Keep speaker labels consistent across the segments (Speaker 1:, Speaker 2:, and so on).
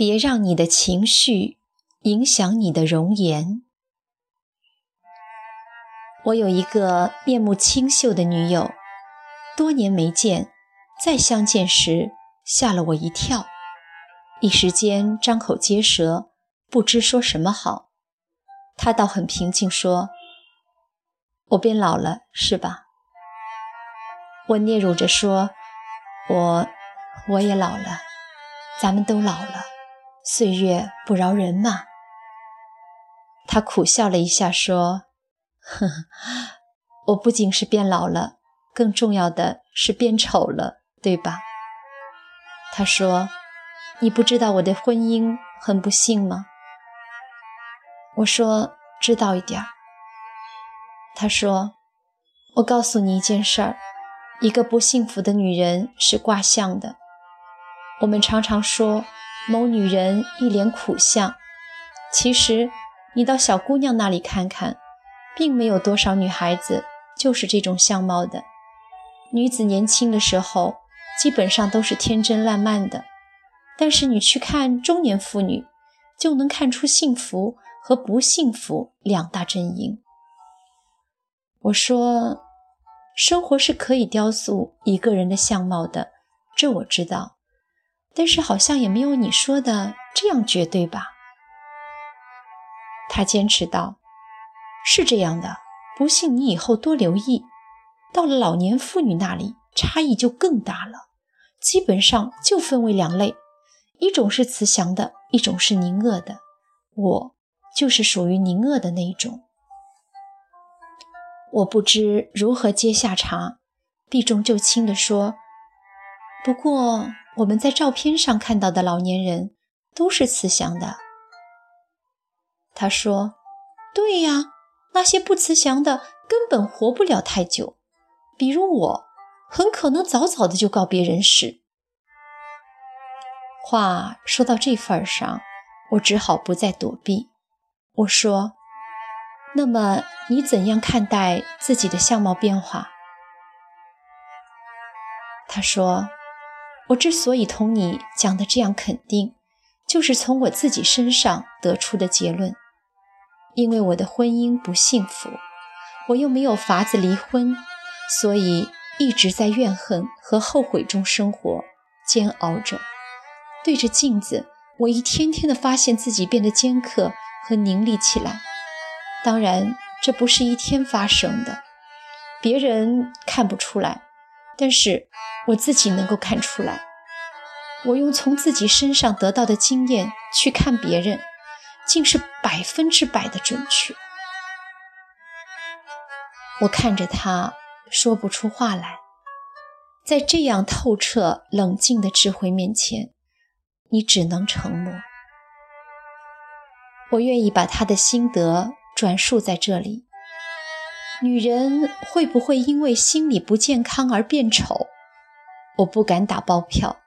Speaker 1: 别让你的情绪影响你的容颜。我有一个面目清秀的女友，多年没见，再相见时吓了我一跳，一时间张口结舌，不知说什么好。她倒很平静，说：“我变老了，是吧？”我嗫嚅着说：“我，我也老了，咱们都老了，岁月不饶人嘛。”他苦笑了一下，说。呵呵，我不仅是变老了，更重要的是变丑了，对吧？他说：“你不知道我的婚姻很不幸吗？”我说：“知道一点儿。”他说：“我告诉你一件事儿，一个不幸福的女人是卦象的。我们常常说某女人一脸苦相，其实你到小姑娘那里看看。”并没有多少女孩子就是这种相貌的。女子年轻的时候基本上都是天真烂漫的，但是你去看中年妇女，就能看出幸福和不幸福两大阵营。我说，生活是可以雕塑一个人的相貌的，这我知道，但是好像也没有你说的这样绝对吧？他坚持道。是这样的，不信你以后多留意，到了老年妇女那里，差异就更大了。基本上就分为两类，一种是慈祥的，一种是凝恶的。我就是属于凝恶的那一种。我不知如何接下茬，避重就轻地说：“不过我们在照片上看到的老年人都是慈祥的。”他说：“对呀。”那些不慈祥的根本活不了太久，比如我，很可能早早的就告别人世。话说到这份上，我只好不再躲避。我说：“那么你怎样看待自己的相貌变化？”他说：“我之所以同你讲的这样肯定，就是从我自己身上得出的结论。”因为我的婚姻不幸福，我又没有法子离婚，所以一直在怨恨和后悔中生活，煎熬着。对着镜子，我一天天的发现自己变得尖刻和凝厉起来。当然，这不是一天发生的，别人看不出来，但是我自己能够看出来。我用从自己身上得到的经验去看别人。竟是百分之百的准确。我看着他，说不出话来。在这样透彻冷静的智慧面前，你只能沉默。我愿意把他的心得转述在这里。女人会不会因为心理不健康而变丑？我不敢打包票。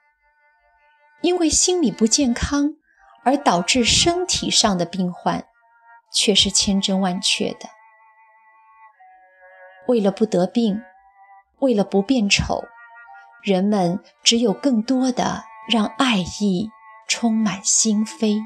Speaker 1: 因为心理不健康。而导致身体上的病患，却是千真万确的。为了不得病，为了不变丑，人们只有更多的让爱意充满心扉。